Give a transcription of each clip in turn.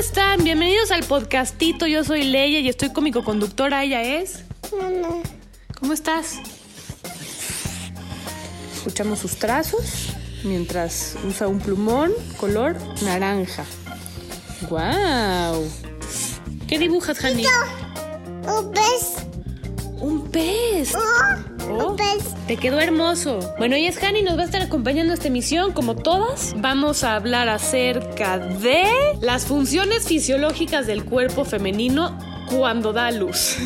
están? Bienvenidos al podcastito. Yo soy Leia y estoy con mi coconductora. Ella es. Mamá. ¿Cómo estás? Escuchamos sus trazos mientras usa un plumón color naranja. ¡Guau! ¿Qué dibujas, Hani? Un pez. Un pez. Oh, un pez. Te quedó hermoso. Bueno, ella es Hani, nos va a estar acompañando a esta emisión, como todas. Vamos a hablar acerca de las funciones fisiológicas del cuerpo femenino cuando da luz.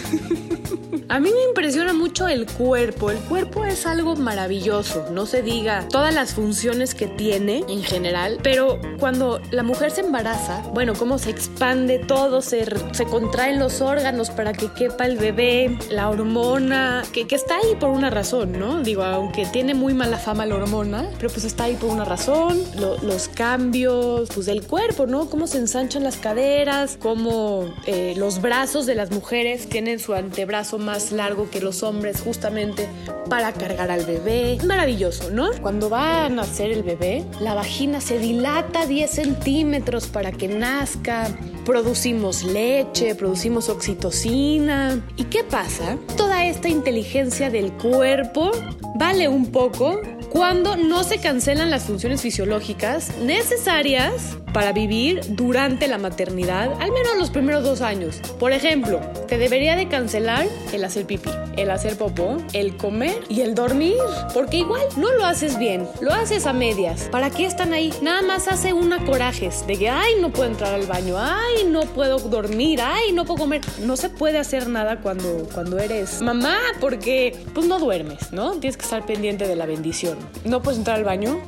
A mí me impresiona mucho el cuerpo. El cuerpo es algo maravilloso, no se diga todas las funciones que tiene en general, pero cuando la mujer se embaraza, bueno, cómo se expande todo, se, se contraen los órganos para que quepa el bebé, la hormona, que, que está ahí por una razón, ¿no? Digo, aunque tiene muy mala fama la hormona, pero pues está ahí por una razón, lo- los cambios pues del cuerpo, ¿no? Cómo se ensanchan las caderas, cómo eh, los brazos de las mujeres tienen su antebrazo más largo que los hombres justamente para cargar al bebé. Maravilloso, ¿no? Cuando va a nacer el bebé, la vagina se dilata 10 centímetros para que nazca. Producimos leche, producimos oxitocina. ¿Y qué pasa? Toda esta inteligencia del cuerpo vale un poco cuando no se cancelan las funciones fisiológicas necesarias para vivir durante la maternidad, al menos los primeros dos años. Por ejemplo, te debería de cancelar el hacer pipí, el hacer popó, el comer y el dormir, porque igual no lo haces bien, lo haces a medias. ¿Para qué están ahí? Nada más hace una corajes de que, ay, no puedo entrar al baño, ay, no puedo dormir, ay, no puedo comer. No se puede hacer nada cuando, cuando eres mamá, porque pues no duermes, ¿no? Tienes que estar pendiente de la bendición. No puedes entrar al baño,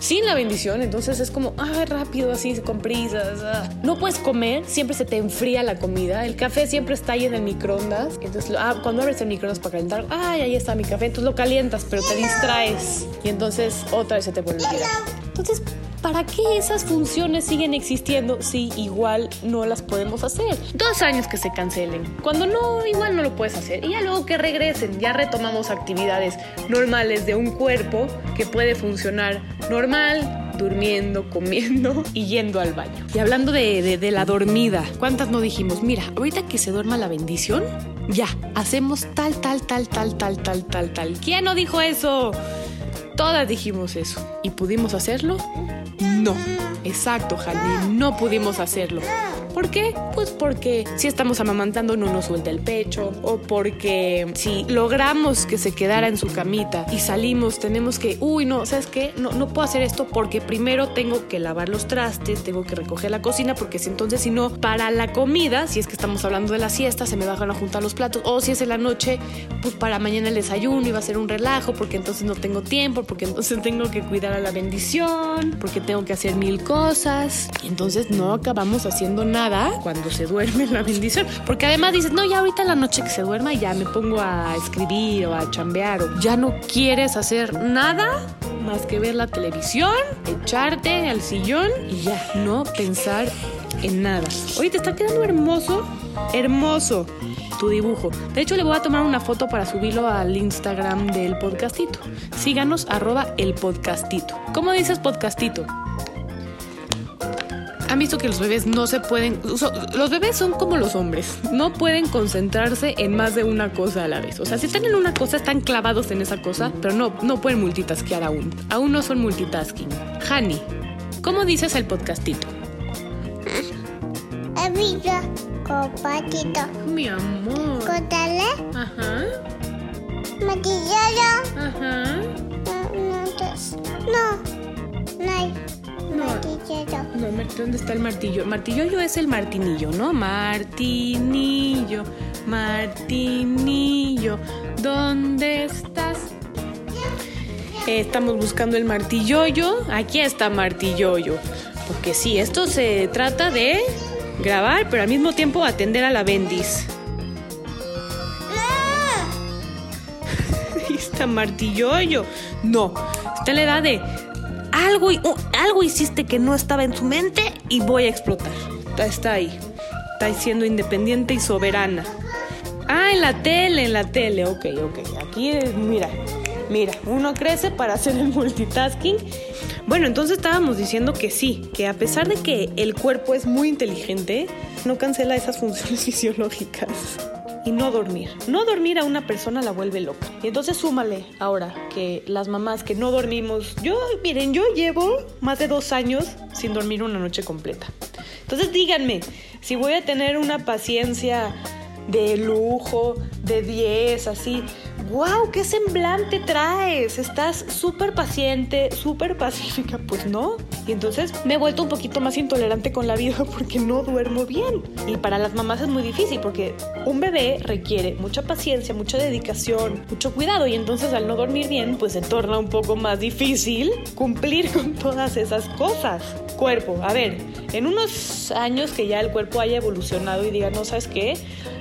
sin la bendición, entonces es como, ah, rápido, así, con prisas. ah. No puedes comer, siempre se te enfría la comida. El café siempre está ahí en el microondas. Entonces, ah, cuando abres el microondas para calentar, ay, ahí está mi café. Entonces lo calientas, pero te distraes. Y entonces otra vez se te vuelve a. Entonces, ¿para qué esas funciones siguen existiendo si igual no las podemos hacer? Dos años que se cancelen. Cuando no, igual no lo puedes hacer. Y ya luego que regresen, ya retomamos actividades normales de un cuerpo que puede funcionar normal, durmiendo, comiendo y yendo al baño. Y hablando de, de- de la dormida, ¿cuántas no dijimos? Mira, ahorita que se duerma la bendición, ya, hacemos tal, tal, tal, tal, tal, tal, tal, tal. ¿Quién no dijo eso? Todas dijimos eso. ¿Y pudimos hacerlo? No. Exacto, Jalín, no pudimos hacerlo. ¿Por qué? Pues porque si estamos amamantando no nos suelta el pecho o porque si logramos que se quedara en su camita y salimos tenemos que, uy, no, ¿sabes qué? No, no puedo hacer esto porque primero tengo que lavar los trastes, tengo que recoger la cocina porque si entonces si no, para la comida, si es que estamos hablando de la siesta, se me van a juntar los platos o si es en la noche, pues para mañana el desayuno iba a ser un relajo porque entonces no tengo tiempo, porque entonces tengo que cuidar a la bendición, porque tengo que hacer mil cosas y entonces no acabamos haciendo nada cuando se duerme la bendición, porque además dices, no, ya ahorita en la noche que se duerma ya me pongo a escribir o a chambear o ya no quieres hacer nada más que ver la televisión, echarte al sillón y ya no pensar en nada. Oye, te está quedando hermoso, hermoso tu dibujo. De hecho, le voy a tomar una foto para subirlo al Instagram del podcastito. Síganos, arroba el podcastito. ¿Cómo dices podcastito? Han visto que los bebés no se pueden... so- los bebés son como los hombres. No pueden concentrarse en más de una cosa a la vez. O sea, si están en una cosa, están clavados en esa cosa, pero no, no pueden multitaskear aún. Aún no son multitasking. Hani, ¿cómo dices el podcastito? Evita. Copatito. Mi amor. Cotale. Ajá, Matillero. ajá. No, no. No. No hay. No. ¿dónde está el martillo? Martillollo es el martinillo, ¿no? Martinillo, martinillo, ¿dónde estás? Eh, estamos buscando el martillollo. Aquí está martillollo. Porque sí, esto se trata de grabar, pero al mismo tiempo atender a la bendis. Ahí está martillollo. No, está la edad de algo, algo hiciste que no estaba en su mente y voy a explotar. Está, está ahí. Está siendo independiente y soberana. Ah, en la tele, en la tele. Ok, ok. Aquí, mira, mira, uno crece para hacer el multitasking. Bueno, entonces estábamos diciendo que sí, que a pesar de que el cuerpo es muy inteligente, no cancela esas funciones fisiológicas. Y no dormir. No dormir a una persona la vuelve loca. Y entonces súmale ahora que las mamás que no dormimos. Yo, miren, yo llevo más de dos años sin dormir una noche completa. Entonces díganme, si voy a tener una paciencia de lujo, de 10, así, wow, qué semblante traes, estás súper paciente, súper pacífica, pues no. Y entonces me he vuelto un poquito más intolerante con la vida porque no duermo bien. Y para las mamás es muy difícil porque un bebé requiere mucha paciencia, mucha dedicación, mucho cuidado y entonces al no dormir bien pues se torna un poco más difícil cumplir con todas esas cosas. Cuerpo, a ver, en unos años que ya el cuerpo haya evolucionado y diga, no sabes qué,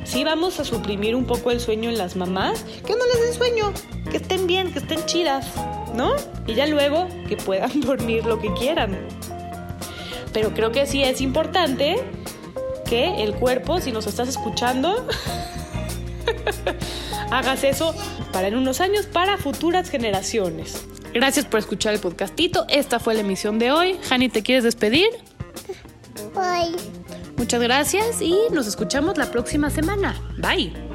sí vamos a suprimir un poco el sueño en las mamás, que no les den sueño, que estén bien, que estén chidas, ¿no? Y ya luego que puedan dormir lo que quieran. Pero creo que sí es importante que el cuerpo, si nos estás escuchando, hagas eso para en unos años, para futuras generaciones. Gracias por escuchar el podcastito. Esta fue la emisión de hoy. Hani, ¿te quieres despedir? Bye. Muchas gracias y nos escuchamos la próxima semana. Bye.